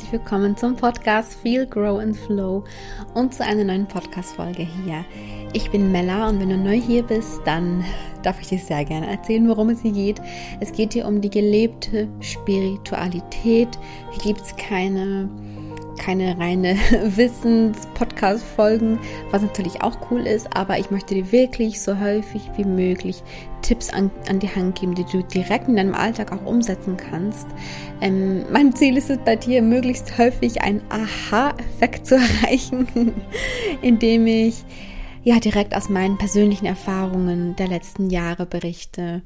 herzlich willkommen zum Podcast Feel, Grow and Flow und zu einer neuen Podcast-Folge hier. Ich bin Mella und wenn du neu hier bist, dann darf ich dir sehr gerne erzählen, worum es hier geht. Es geht hier um die gelebte Spiritualität. Hier gibt es keine keine reine Wissens-Podcast-Folgen, was natürlich auch cool ist, aber ich möchte dir wirklich so häufig wie möglich Tipps an, an die Hand geben, die du direkt in deinem Alltag auch umsetzen kannst. Ähm, mein Ziel ist es bei dir, möglichst häufig einen Aha-Effekt zu erreichen, indem ich ja direkt aus meinen persönlichen Erfahrungen der letzten Jahre berichte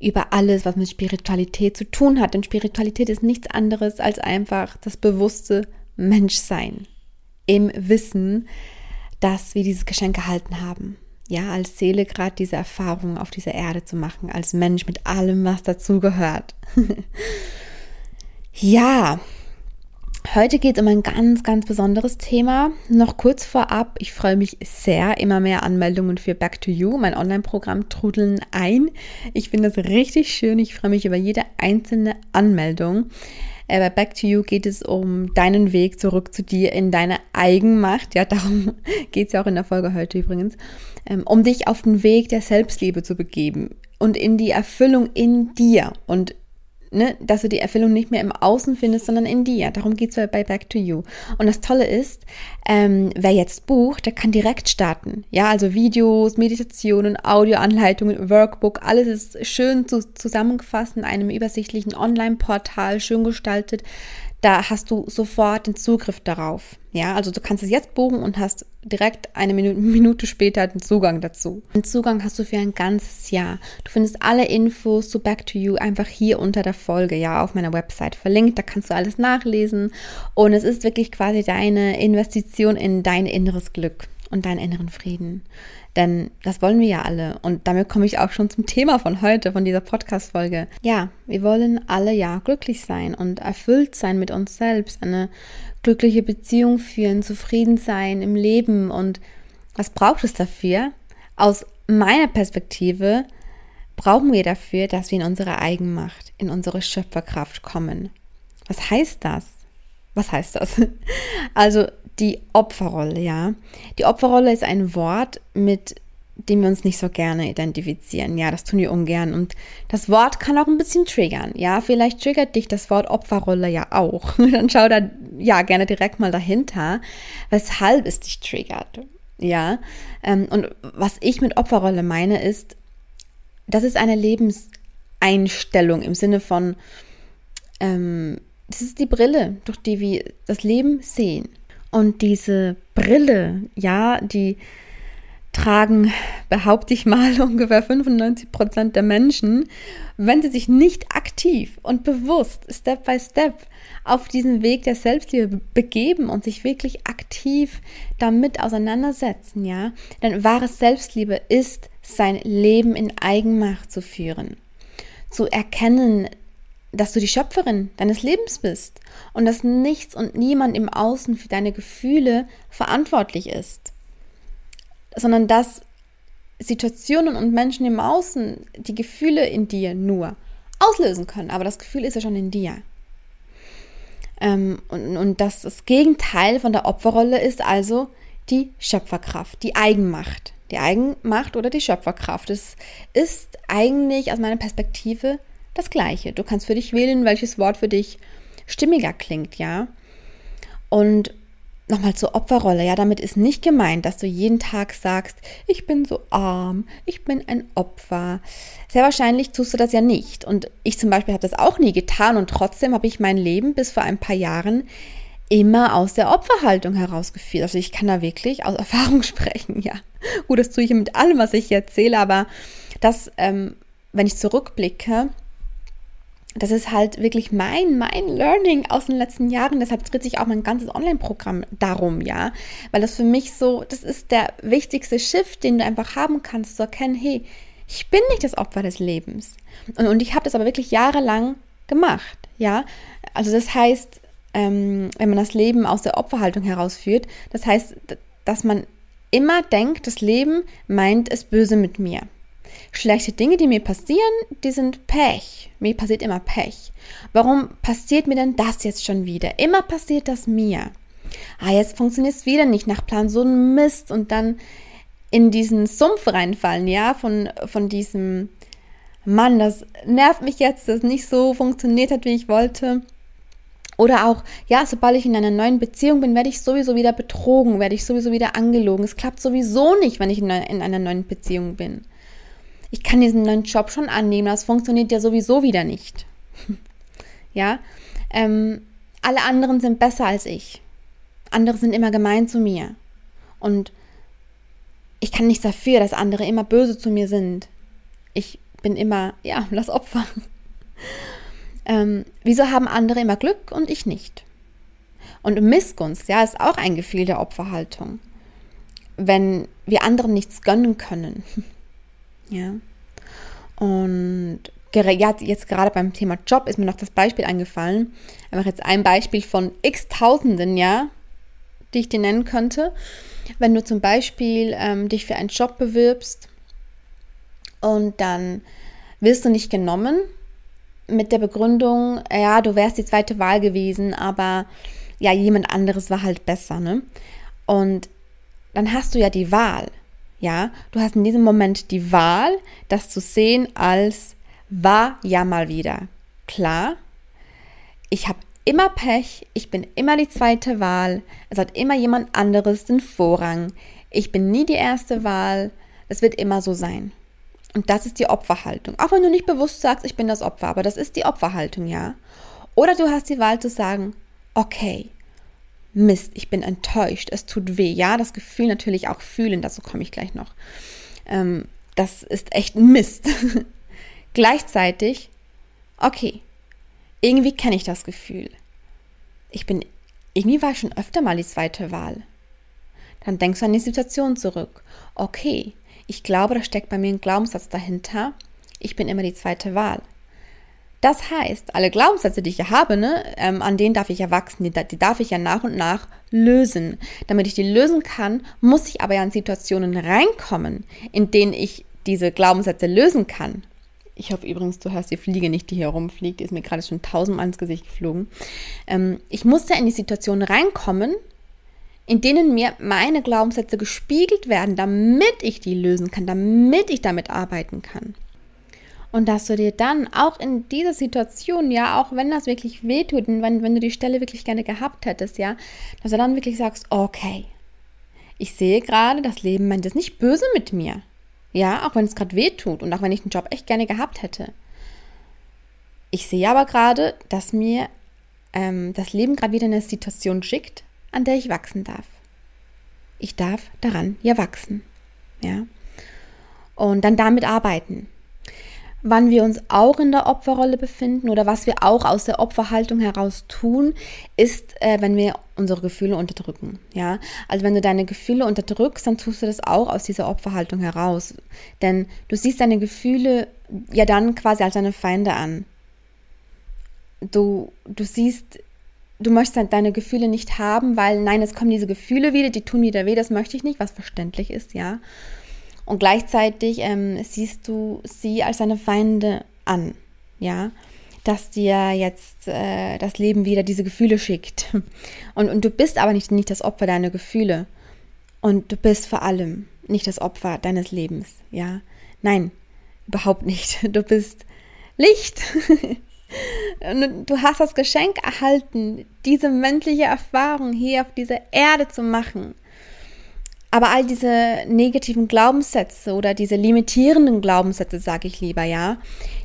über alles, was mit Spiritualität zu tun hat. Denn Spiritualität ist nichts anderes als einfach das bewusste Menschsein im Wissen, dass wir dieses Geschenk erhalten haben. Ja, als Seele gerade diese Erfahrung auf dieser Erde zu machen, als Mensch mit allem, was dazugehört. ja, Heute geht es um ein ganz, ganz besonderes Thema. Noch kurz vorab, ich freue mich sehr, immer mehr Anmeldungen für Back to You, mein Online-Programm trudeln ein. Ich finde das richtig schön. Ich freue mich über jede einzelne Anmeldung. Äh, bei Back to You geht es um deinen Weg zurück zu dir in deine Eigenmacht. Ja, darum geht es ja auch in der Folge heute übrigens. Ähm, um dich auf den Weg der Selbstliebe zu begeben und in die Erfüllung in dir. Und ne, dass du die Erfüllung nicht mehr im Außen findest, sondern in dir. Darum geht es bei Back to You. Und das Tolle ist, ähm, wer jetzt bucht, der kann direkt starten. Ja, also Videos, Meditationen, Audioanleitungen, Workbook, alles ist schön zu, zusammengefasst in einem übersichtlichen Online-Portal, schön gestaltet da hast du sofort den Zugriff darauf. Ja, also du kannst es jetzt buchen und hast direkt eine Minute, später den Zugang dazu. Den Zugang hast du für ein ganzes Jahr. Du findest alle Infos zu Back to You einfach hier unter der Folge, ja, auf meiner Website verlinkt. Da kannst du alles nachlesen. Und es ist wirklich quasi deine Investition in dein inneres Glück und deinen inneren Frieden. Denn das wollen wir ja alle. Und damit komme ich auch schon zum Thema von heute, von dieser Podcast-Folge. Ja, wir wollen alle ja glücklich sein und erfüllt sein mit uns selbst, eine glückliche Beziehung führen, zufrieden sein im Leben. Und was braucht es dafür? Aus meiner Perspektive brauchen wir dafür, dass wir in unsere Eigenmacht, in unsere Schöpferkraft kommen. Was heißt das? Was heißt das? Also die Opferrolle, ja. Die Opferrolle ist ein Wort, mit dem wir uns nicht so gerne identifizieren. Ja, das tun wir ungern. Und das Wort kann auch ein bisschen triggern. Ja, vielleicht triggert dich das Wort Opferrolle ja auch. Dann schau da ja gerne direkt mal dahinter, weshalb es dich triggert. Ja, ähm, und was ich mit Opferrolle meine, ist, das ist eine Lebenseinstellung im Sinne von, ähm, das ist die Brille, durch die wir das Leben sehen. Und diese Brille, ja, die tragen, behaupte ich mal, ungefähr 95 Prozent der Menschen, wenn sie sich nicht aktiv und bewusst, Step by Step, auf diesen Weg der Selbstliebe begeben und sich wirklich aktiv damit auseinandersetzen, ja. Denn wahre Selbstliebe ist, sein Leben in Eigenmacht zu führen. Zu erkennen, dass du die Schöpferin deines Lebens bist und dass nichts und niemand im Außen für deine Gefühle verantwortlich ist, sondern dass Situationen und Menschen im Außen die Gefühle in dir nur auslösen können, aber das Gefühl ist ja schon in dir. Ähm, und, und dass das Gegenteil von der Opferrolle ist also die Schöpferkraft, die Eigenmacht. Die Eigenmacht oder die Schöpferkraft. Es ist eigentlich aus meiner Perspektive das Gleiche. Du kannst für dich wählen, welches Wort für dich stimmiger klingt, ja. Und nochmal zur Opferrolle. Ja, damit ist nicht gemeint, dass du jeden Tag sagst, ich bin so arm, ich bin ein Opfer. Sehr wahrscheinlich tust du das ja nicht. Und ich zum Beispiel habe das auch nie getan und trotzdem habe ich mein Leben bis vor ein paar Jahren immer aus der Opferhaltung herausgeführt. Also ich kann da wirklich aus Erfahrung sprechen, ja. Gut, das tue ich mit allem, was ich erzähle, aber das, ähm, wenn ich zurückblicke, das ist halt wirklich mein, mein Learning aus den letzten Jahren. Deshalb dreht sich auch mein ganzes Online-Programm darum, ja. Weil das für mich so, das ist der wichtigste Shift, den du einfach haben kannst, zu erkennen, hey, ich bin nicht das Opfer des Lebens. Und, und ich habe das aber wirklich jahrelang gemacht, ja. Also das heißt, ähm, wenn man das Leben aus der Opferhaltung herausführt, das heißt, dass man immer denkt, das Leben meint es böse mit mir. Schlechte Dinge, die mir passieren, die sind Pech. Mir passiert immer Pech. Warum passiert mir denn das jetzt schon wieder? Immer passiert das mir. Ah, jetzt funktioniert es wieder nicht nach Plan, so ein Mist und dann in diesen Sumpf reinfallen, ja, von, von diesem Mann, das nervt mich jetzt, dass es nicht so funktioniert hat, wie ich wollte. Oder auch, ja, sobald ich in einer neuen Beziehung bin, werde ich sowieso wieder betrogen, werde ich sowieso wieder angelogen. Es klappt sowieso nicht, wenn ich in einer neuen Beziehung bin. Ich kann diesen neuen Job schon annehmen, das funktioniert ja sowieso wieder nicht. ja, ähm, alle anderen sind besser als ich. Andere sind immer gemein zu mir. Und ich kann nichts dafür, dass andere immer böse zu mir sind. Ich bin immer, ja, das Opfer. Ähm, wieso haben andere immer Glück und ich nicht? Und Missgunst, ja, ist auch ein Gefühl der Opferhaltung. Wenn wir anderen nichts gönnen können. ja. Und ja, jetzt gerade beim Thema Job ist mir noch das Beispiel eingefallen. Einfach jetzt ein Beispiel von x Tausenden, ja, die ich dir nennen könnte. Wenn du zum Beispiel ähm, dich für einen Job bewirbst und dann wirst du nicht genommen mit der Begründung, ja, du wärst die zweite Wahl gewesen, aber ja, jemand anderes war halt besser, ne? Und dann hast du ja die Wahl, ja? Du hast in diesem Moment die Wahl, das zu sehen als war ja mal wieder. Klar, ich habe immer Pech, ich bin immer die zweite Wahl, es hat immer jemand anderes den Vorrang, ich bin nie die erste Wahl, es wird immer so sein. Und das ist die Opferhaltung. Auch wenn du nicht bewusst sagst, ich bin das Opfer, aber das ist die Opferhaltung, ja. Oder du hast die Wahl zu sagen, okay, Mist, ich bin enttäuscht, es tut weh. Ja, das Gefühl natürlich auch fühlen, dazu komme ich gleich noch. Ähm, das ist echt Mist. Gleichzeitig, okay, irgendwie kenne ich das Gefühl. Ich bin, irgendwie war ich schon öfter mal die zweite Wahl. Dann denkst du an die Situation zurück. Okay, ich glaube, da steckt bei mir ein Glaubenssatz dahinter. Ich bin immer die zweite Wahl. Das heißt, alle Glaubenssätze, die ich ja habe, ne, ähm, an denen darf ich ja wachsen, die, die darf ich ja nach und nach lösen. Damit ich die lösen kann, muss ich aber ja in Situationen reinkommen, in denen ich diese Glaubenssätze lösen kann. Ich hoffe übrigens, du hörst die Fliege nicht, die hier rumfliegt. Die ist mir gerade schon tausendmal ins Gesicht geflogen. Ähm, ich muss ja in die Situation reinkommen, in denen mir meine Glaubenssätze gespiegelt werden, damit ich die lösen kann, damit ich damit arbeiten kann. Und dass du dir dann auch in dieser Situation, ja, auch wenn das wirklich wehtut und wenn, wenn du die Stelle wirklich gerne gehabt hättest, ja, dass du dann wirklich sagst, okay, ich sehe gerade, das Leben meint es nicht böse mit mir. Ja, auch wenn es gerade wehtut und auch wenn ich den Job echt gerne gehabt hätte. Ich sehe aber gerade, dass mir ähm, das Leben gerade wieder in eine Situation schickt, an der ich wachsen darf. Ich darf daran ja wachsen. Ja. Und dann damit arbeiten. Wann wir uns auch in der Opferrolle befinden oder was wir auch aus der Opferhaltung heraus tun, ist, äh, wenn wir unsere Gefühle unterdrücken. Ja, also wenn du deine Gefühle unterdrückst, dann tust du das auch aus dieser Opferhaltung heraus. Denn du siehst deine Gefühle ja dann quasi als deine Feinde an. Du, du siehst du möchtest deine Gefühle nicht haben, weil nein, es kommen diese Gefühle wieder, die tun wieder weh, das möchte ich nicht, was verständlich ist, ja. Und gleichzeitig ähm, siehst du sie als deine Feinde an, ja, dass dir jetzt äh, das Leben wieder diese Gefühle schickt. Und, und du bist aber nicht, nicht das Opfer deiner Gefühle. Und du bist vor allem nicht das Opfer deines Lebens, ja. Nein, überhaupt nicht. Du bist Licht. Du hast das Geschenk erhalten, diese menschliche Erfahrung hier auf dieser Erde zu machen. Aber all diese negativen Glaubenssätze oder diese limitierenden Glaubenssätze, sage ich lieber, ja,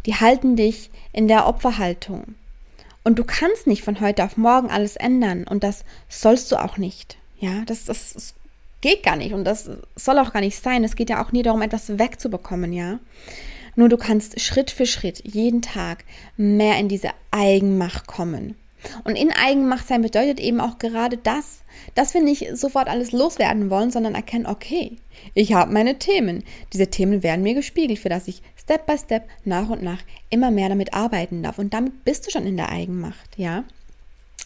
die halten dich in der Opferhaltung. Und du kannst nicht von heute auf morgen alles ändern und das sollst du auch nicht. Ja, das, das, geht gar nicht und das soll auch gar nicht sein. Es geht ja auch nie darum, etwas wegzubekommen, ja. Nur du kannst Schritt für Schritt jeden Tag mehr in diese Eigenmacht kommen. Und in Eigenmacht sein bedeutet eben auch gerade das, dass wir nicht sofort alles loswerden wollen, sondern erkennen, okay, ich habe meine Themen. Diese Themen werden mir gespiegelt, für das ich Step by Step nach und nach immer mehr damit arbeiten darf. Und damit bist du schon in der Eigenmacht, ja?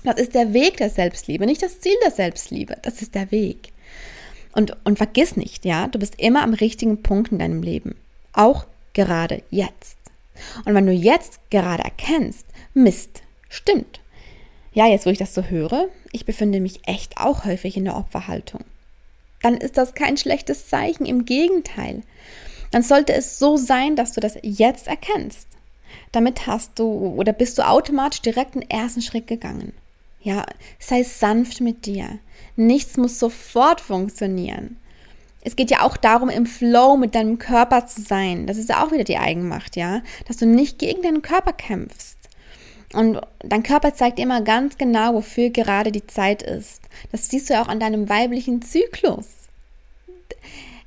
Das ist der Weg der Selbstliebe, nicht das Ziel der Selbstliebe. Das ist der Weg. Und, und vergiss nicht, ja, du bist immer am richtigen Punkt in deinem Leben. Auch gerade jetzt. Und wenn du jetzt gerade erkennst, Mist, stimmt. Ja, jetzt wo ich das so höre, ich befinde mich echt auch häufig in der Opferhaltung. Dann ist das kein schlechtes Zeichen, im Gegenteil. Dann sollte es so sein, dass du das jetzt erkennst. Damit hast du oder bist du automatisch direkt den ersten Schritt gegangen. Ja, sei sanft mit dir. Nichts muss sofort funktionieren. Es geht ja auch darum, im Flow mit deinem Körper zu sein. Das ist ja auch wieder die Eigenmacht, ja, dass du nicht gegen deinen Körper kämpfst. Und dein Körper zeigt immer ganz genau, wofür gerade die Zeit ist. Das siehst du ja auch an deinem weiblichen Zyklus.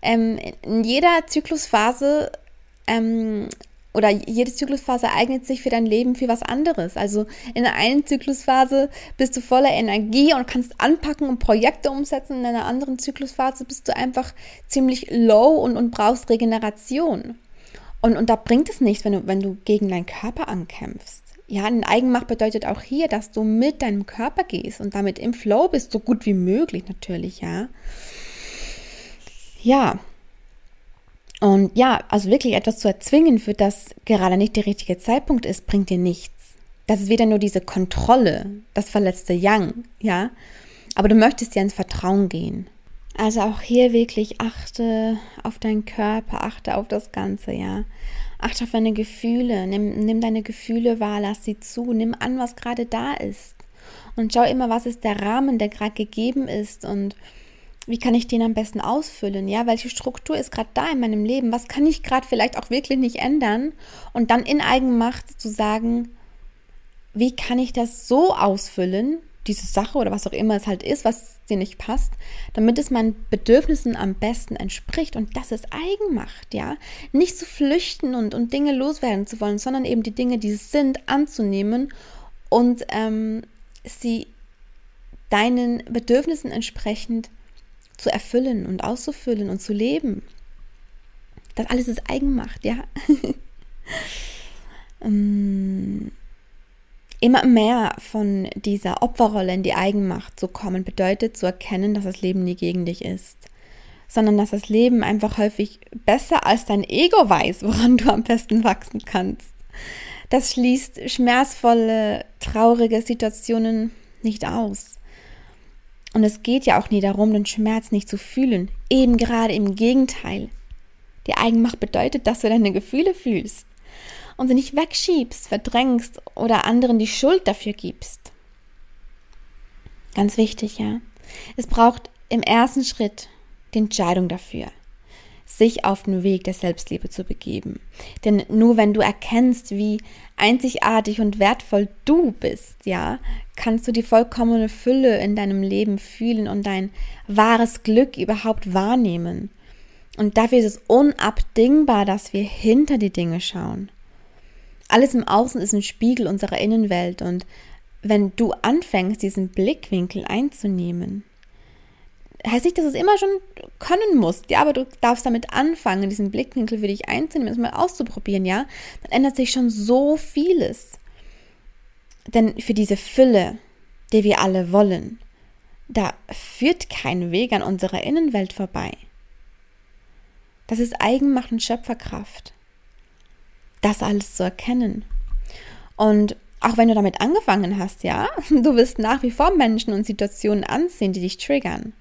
Ähm, in jeder Zyklusphase ähm, oder jede Zyklusphase eignet sich für dein Leben für was anderes. Also in der einen Zyklusphase bist du voller Energie und kannst anpacken und Projekte umsetzen. In einer anderen Zyklusphase bist du einfach ziemlich low und, und brauchst Regeneration. Und, und da bringt es nichts, wenn du, wenn du gegen deinen Körper ankämpfst. Ja, eine Eigenmacht bedeutet auch hier, dass du mit deinem Körper gehst und damit im Flow bist, so gut wie möglich natürlich, ja. Ja, und ja, also wirklich etwas zu erzwingen, für das gerade nicht der richtige Zeitpunkt ist, bringt dir nichts. Das ist wieder nur diese Kontrolle, das verletzte Yang, ja. Aber du möchtest ja ins Vertrauen gehen. Also auch hier wirklich achte auf deinen Körper, achte auf das Ganze, ja. Achte auf deine Gefühle, nimm, nimm deine Gefühle wahr, lass sie zu, nimm an, was gerade da ist. Und schau immer, was ist der Rahmen, der gerade gegeben ist und wie kann ich den am besten ausfüllen? Ja, welche Struktur ist gerade da in meinem Leben? Was kann ich gerade vielleicht auch wirklich nicht ändern? Und dann in Eigenmacht zu sagen, wie kann ich das so ausfüllen, diese Sache oder was auch immer es halt ist, was dir nicht passt, damit es meinen Bedürfnissen am besten entspricht. Und das ist Eigenmacht, ja. Nicht zu flüchten und, und Dinge loswerden zu wollen, sondern eben die Dinge, die es sind, anzunehmen und ähm, sie deinen Bedürfnissen entsprechend zu erfüllen und auszufüllen und zu leben. Das alles ist Eigenmacht, ja. Ähm, immer mehr von dieser Opferrolle in die Eigenmacht zu kommen, bedeutet zu erkennen, dass das Leben nie gegen dich ist, sondern dass das Leben einfach häufig besser als dein Ego weiß, woran du am besten wachsen kannst. Das schließt schmerzvolle, traurige Situationen nicht aus. Und es geht ja auch nie darum, den Schmerz nicht zu fühlen. Eben gerade im Gegenteil. Die Eigenmacht bedeutet, dass du deine Gefühle fühlst und sie nicht wegschiebst, verdrängst oder anderen die Schuld dafür gibst. Ganz wichtig, ja. Es braucht im ersten Schritt die Entscheidung dafür sich auf den Weg der Selbstliebe zu begeben. Denn nur wenn du erkennst, wie einzigartig und wertvoll du bist, ja, kannst du die vollkommene Fülle in deinem Leben fühlen und dein wahres Glück überhaupt wahrnehmen. Und dafür ist es unabdingbar, dass wir hinter die Dinge schauen. Alles im Außen ist ein Spiegel unserer Innenwelt und wenn du anfängst, diesen Blickwinkel einzunehmen, heißt nicht, dass es immer schon können musst, ja, aber du darfst damit anfangen, diesen Blickwinkel für dich einzunehmen, es mal auszuprobieren, ja, dann ändert sich schon so vieles. Denn für diese Fülle, die wir alle wollen, da führt kein Weg an unserer Innenwelt vorbei. Das ist Eigenmacht und Schöpferkraft. Das alles zu erkennen. Und auch wenn du damit angefangen hast, ja, du wirst nach wie vor Menschen und Situationen ansehen, die dich triggern.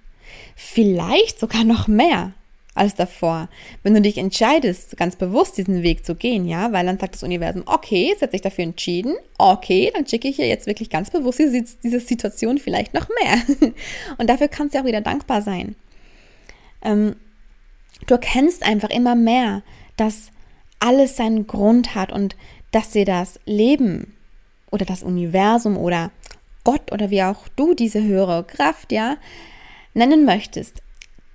Vielleicht sogar noch mehr als davor, wenn du dich entscheidest, ganz bewusst diesen Weg zu gehen, ja, weil dann sagt das Universum, okay, jetzt hat sich dafür entschieden, okay, dann schicke ich hier jetzt wirklich ganz bewusst diese, diese Situation vielleicht noch mehr. Und dafür kannst du auch wieder dankbar sein. Ähm, du erkennst einfach immer mehr, dass alles seinen Grund hat und dass dir das Leben oder das Universum oder Gott oder wie auch du diese höhere Kraft, ja, nennen möchtest,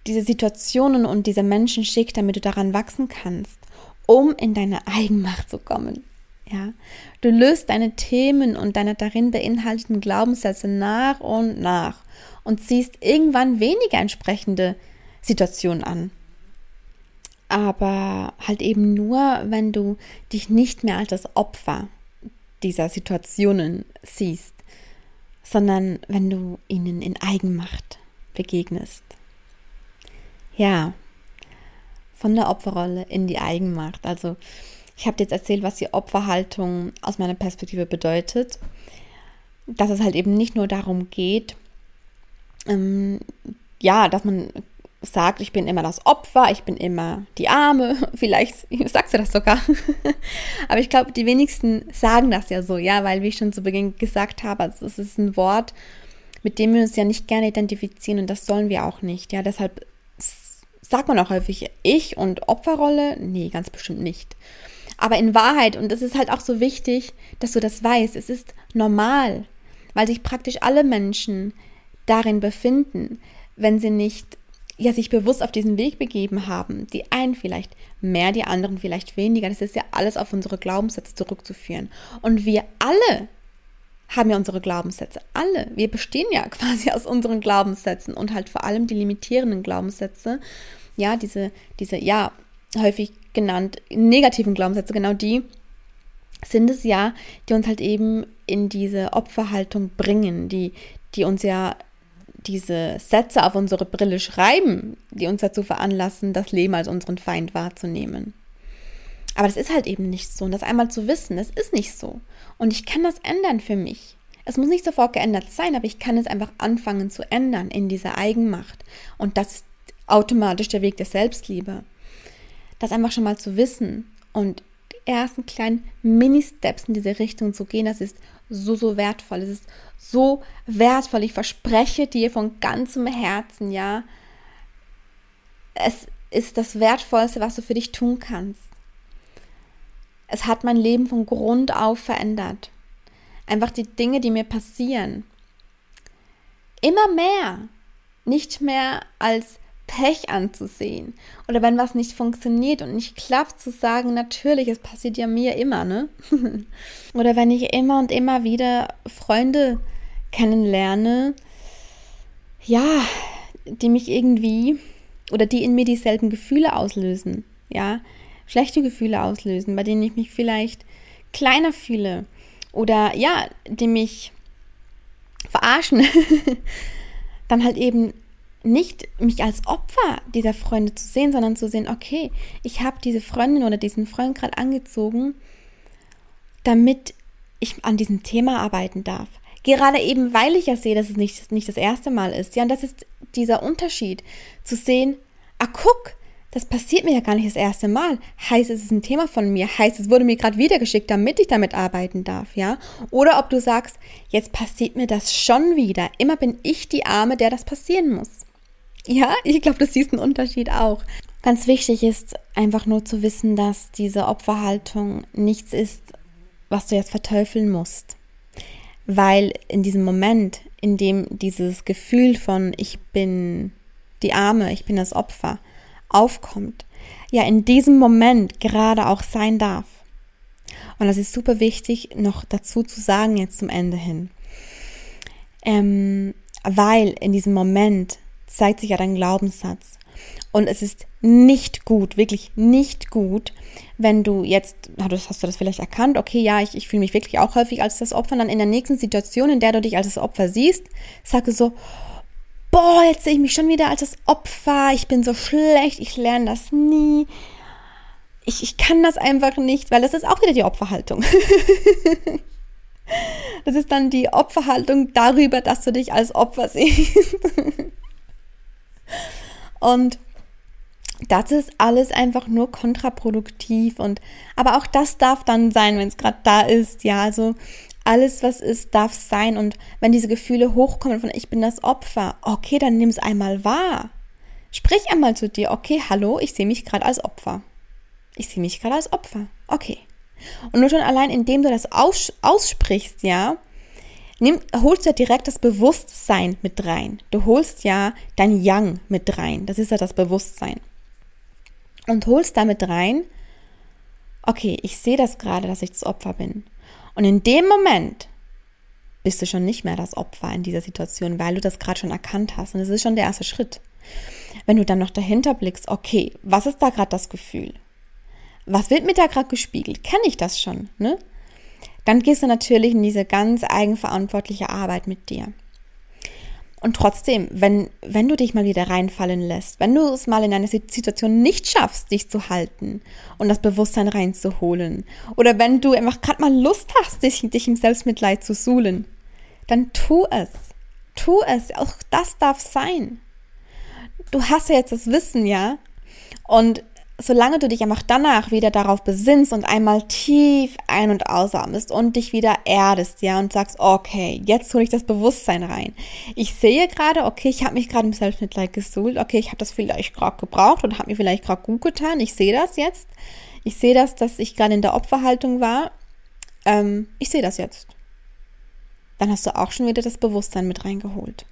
diese Situationen und diese Menschen schickt, damit du daran wachsen kannst, um in deine Eigenmacht zu kommen. Ja, du löst deine Themen und deine darin beinhalteten Glaubenssätze nach und nach und ziehst irgendwann weniger entsprechende Situationen an. Aber halt eben nur, wenn du dich nicht mehr als das Opfer dieser Situationen siehst, sondern wenn du ihnen in Eigenmacht begegnest. Ja, von der Opferrolle in die Eigenmacht. Also ich habe jetzt erzählt, was die Opferhaltung aus meiner Perspektive bedeutet. Dass es halt eben nicht nur darum geht, ähm, ja, dass man sagt, ich bin immer das Opfer, ich bin immer die Arme. Vielleicht sagst du das sogar. Aber ich glaube, die wenigsten sagen das ja so, ja, weil wie ich schon zu Beginn gesagt habe, also es ist ein Wort, mit dem wir uns ja nicht gerne identifizieren und das sollen wir auch nicht. Ja, deshalb sagt man auch häufig ich und Opferrolle. Nee, ganz bestimmt nicht. Aber in Wahrheit, und das ist halt auch so wichtig, dass du das weißt, es ist normal, weil sich praktisch alle Menschen darin befinden, wenn sie nicht ja, sich bewusst auf diesen Weg begeben haben. Die einen vielleicht mehr, die anderen vielleicht weniger. Das ist ja alles auf unsere Glaubenssätze zurückzuführen. Und wir alle haben ja unsere Glaubenssätze. Alle. Wir bestehen ja quasi aus unseren Glaubenssätzen und halt vor allem die limitierenden Glaubenssätze. Ja, diese, diese, ja, häufig genannt negativen Glaubenssätze, genau die sind es ja, die uns halt eben in diese Opferhaltung bringen, die, die uns ja diese Sätze auf unsere Brille schreiben, die uns dazu veranlassen, das Leben als unseren Feind wahrzunehmen. Aber das ist halt eben nicht so. Und das einmal zu wissen, das ist nicht so. Und ich kann das ändern für mich. Es muss nicht sofort geändert sein, aber ich kann es einfach anfangen zu ändern in dieser Eigenmacht. Und das ist automatisch der Weg der Selbstliebe. Das einfach schon mal zu wissen und die ersten kleinen Mini-Steps in diese Richtung zu gehen, das ist so, so wertvoll. Es ist so wertvoll. Ich verspreche dir von ganzem Herzen, ja. Es ist das Wertvollste, was du für dich tun kannst. Es hat mein Leben von Grund auf verändert. Einfach die Dinge, die mir passieren. Immer mehr. Nicht mehr als Pech anzusehen. Oder wenn was nicht funktioniert und nicht klappt, zu sagen, natürlich, es passiert ja mir immer, ne? Oder wenn ich immer und immer wieder Freunde kennenlerne, ja, die mich irgendwie oder die in mir dieselben Gefühle auslösen, ja, schlechte Gefühle auslösen, bei denen ich mich vielleicht kleiner fühle oder ja, die mich verarschen, dann halt eben nicht mich als Opfer dieser Freunde zu sehen, sondern zu sehen, okay, ich habe diese Freundin oder diesen Freund gerade angezogen, damit ich an diesem Thema arbeiten darf. Gerade eben, weil ich ja sehe, dass es nicht, nicht das erste Mal ist. Ja, und das ist dieser Unterschied, zu sehen, ah, guck, das passiert mir ja gar nicht das erste Mal. Heißt, es ist ein Thema von mir. Heißt, es wurde mir gerade wieder geschickt, damit ich damit arbeiten darf, ja? Oder ob du sagst, jetzt passiert mir das schon wieder. Immer bin ich die Arme, der das passieren muss. Ja, ich glaube, du siehst einen Unterschied auch. Ganz wichtig ist einfach nur zu wissen, dass diese Opferhaltung nichts ist, was du jetzt verteufeln musst. Weil in diesem Moment, in dem dieses Gefühl von ich bin die Arme, ich bin das Opfer aufkommt, ja, in diesem Moment gerade auch sein darf. Und das ist super wichtig, noch dazu zu sagen, jetzt zum Ende hin. Ähm, weil in diesem Moment zeigt sich ja dein Glaubenssatz. Und es ist nicht gut, wirklich nicht gut, wenn du jetzt, hast du das vielleicht erkannt, okay, ja, ich, ich fühle mich wirklich auch häufig als das Opfer, und dann in der nächsten Situation, in der du dich als das Opfer siehst, sage so, boah, jetzt sehe ich mich schon wieder als das Opfer, ich bin so schlecht, ich lerne das nie. Ich, ich kann das einfach nicht, weil das ist auch wieder die Opferhaltung. das ist dann die Opferhaltung darüber, dass du dich als Opfer siehst. Und das ist alles einfach nur kontraproduktiv und aber auch das darf dann sein, wenn es gerade da ist. Ja, also alles, was ist, darf sein. Und wenn diese Gefühle hochkommen von ich bin das Opfer, okay, dann nimm es einmal wahr. Sprich einmal zu dir, okay, hallo, ich sehe mich gerade als Opfer. Ich sehe mich gerade als Opfer. Okay. Und nur schon allein, indem du das aus, aussprichst, ja, nimm, holst du ja direkt das Bewusstsein mit rein. Du holst ja dein Yang mit rein. Das ist ja das Bewusstsein. Und holst damit rein, okay, ich sehe das gerade, dass ich das Opfer bin. Und in dem Moment bist du schon nicht mehr das Opfer in dieser Situation, weil du das gerade schon erkannt hast. Und das ist schon der erste Schritt. Wenn du dann noch dahinter blickst, okay, was ist da gerade das Gefühl? Was wird mir da gerade gespiegelt? Kenne ich das schon? Ne? Dann gehst du natürlich in diese ganz eigenverantwortliche Arbeit mit dir. Und trotzdem, wenn, wenn du dich mal wieder reinfallen lässt, wenn du es mal in einer Situation nicht schaffst, dich zu halten und das Bewusstsein reinzuholen, oder wenn du einfach gerade mal Lust hast, dich, dich im Selbstmitleid zu suhlen, dann tu es. Tu es. Auch das darf sein. Du hast ja jetzt das Wissen, ja? Und solange du dich einfach danach wieder darauf besinnst und einmal tief ein- und ausatmest und dich wieder erdest, ja, und sagst, okay, jetzt hole ich das Bewusstsein rein. Ich sehe gerade, okay, ich habe mich gerade im Selbstmitleid gesuhlt, okay, ich habe das vielleicht gerade gebraucht und habe mir vielleicht gerade gut getan. Ich sehe das jetzt. Ich sehe das, dass ich gerade in der Opferhaltung war. Ähm, ich sehe das jetzt. Dann hast du auch schon wieder das Bewusstsein mit reingeholt.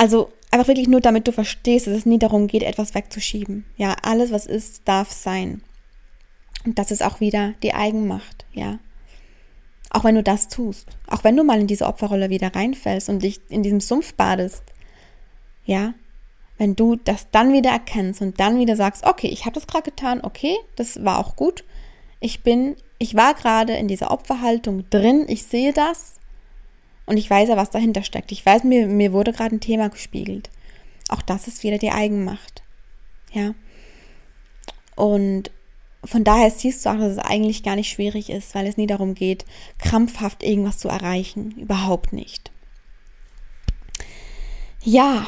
Also Einfach wirklich nur, damit du verstehst, dass es nie darum geht, etwas wegzuschieben. Ja, alles, was ist, darf sein. Und das ist auch wieder die Eigenmacht, ja. Auch wenn du das tust, auch wenn du mal in diese Opferrolle wieder reinfällst und dich in diesem Sumpf badest, ja, wenn du das dann wieder erkennst und dann wieder sagst, okay, ich habe das gerade getan, okay, das war auch gut. Ich bin, ich war gerade in dieser Opferhaltung drin, ich sehe das, und ich weiß ja, was dahinter steckt. Ich weiß, mir, mir wurde gerade ein Thema gespiegelt. Auch das ist wieder die Eigenmacht. Ja. Und von daher siehst du auch, dass es eigentlich gar nicht schwierig ist, weil es nie darum geht, krampfhaft irgendwas zu erreichen. Überhaupt nicht. Ja,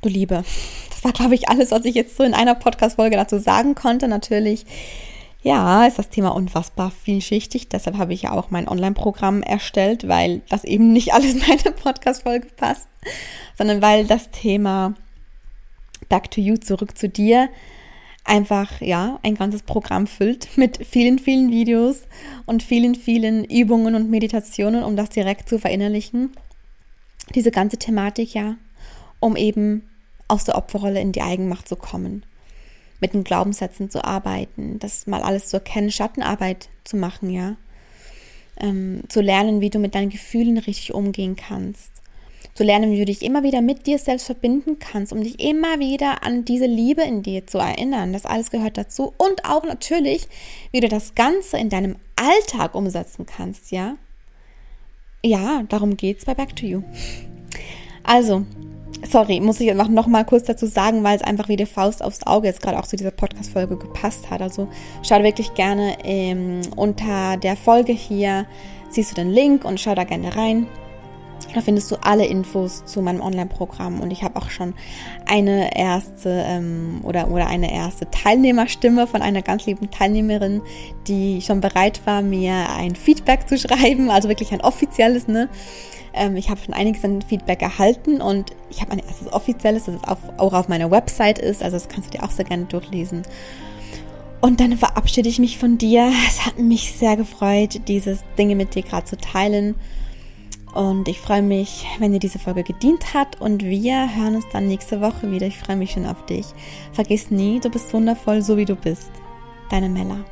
du Liebe. Das war, glaube ich, alles, was ich jetzt so in einer Podcast-Folge dazu sagen konnte. Natürlich ja, ist das Thema unfassbar vielschichtig. Deshalb habe ich ja auch mein Online-Programm erstellt, weil das eben nicht alles in eine Podcast-Folge passt, sondern weil das Thema Back to You, zurück zu dir, einfach, ja, ein ganzes Programm füllt mit vielen, vielen Videos und vielen, vielen Übungen und Meditationen, um das direkt zu verinnerlichen. Diese ganze Thematik, ja, um eben aus der Opferrolle in die Eigenmacht zu kommen mit den Glaubenssätzen zu arbeiten, das mal alles zu erkennen, Schattenarbeit zu machen, ja. Ähm, zu lernen, wie du mit deinen Gefühlen richtig umgehen kannst. Zu lernen, wie du dich immer wieder mit dir selbst verbinden kannst, um dich immer wieder an diese Liebe in dir zu erinnern. Das alles gehört dazu. Und auch natürlich, wie du das Ganze in deinem Alltag umsetzen kannst, ja. Ja, darum geht's bei Back to You. Also, sorry, muss ich einfach nochmal kurz dazu sagen, weil es einfach wie die Faust aufs Auge jetzt gerade auch zu dieser Podcast-Folge gepasst hat. Also schau wirklich gerne ähm, unter der Folge hier, siehst du den Link und schau da gerne rein. Da findest du alle Infos zu meinem Online-Programm und ich habe auch schon eine erste ähm, oder, oder eine erste Teilnehmerstimme von einer ganz lieben Teilnehmerin, die schon bereit war, mir ein Feedback zu schreiben, also wirklich ein offizielles, ne? Ähm, ich habe schon einiges an Feedback erhalten und ich habe ein erstes offizielles, das auf, auch auf meiner Website ist, also das kannst du dir auch sehr gerne durchlesen. Und dann verabschiede ich mich von dir. Es hat mich sehr gefreut, diese Dinge mit dir gerade zu teilen. Und ich freue mich, wenn dir diese Folge gedient hat. Und wir hören uns dann nächste Woche wieder. Ich freue mich schon auf dich. Vergiss nie, du bist wundervoll, so wie du bist. Deine Mella.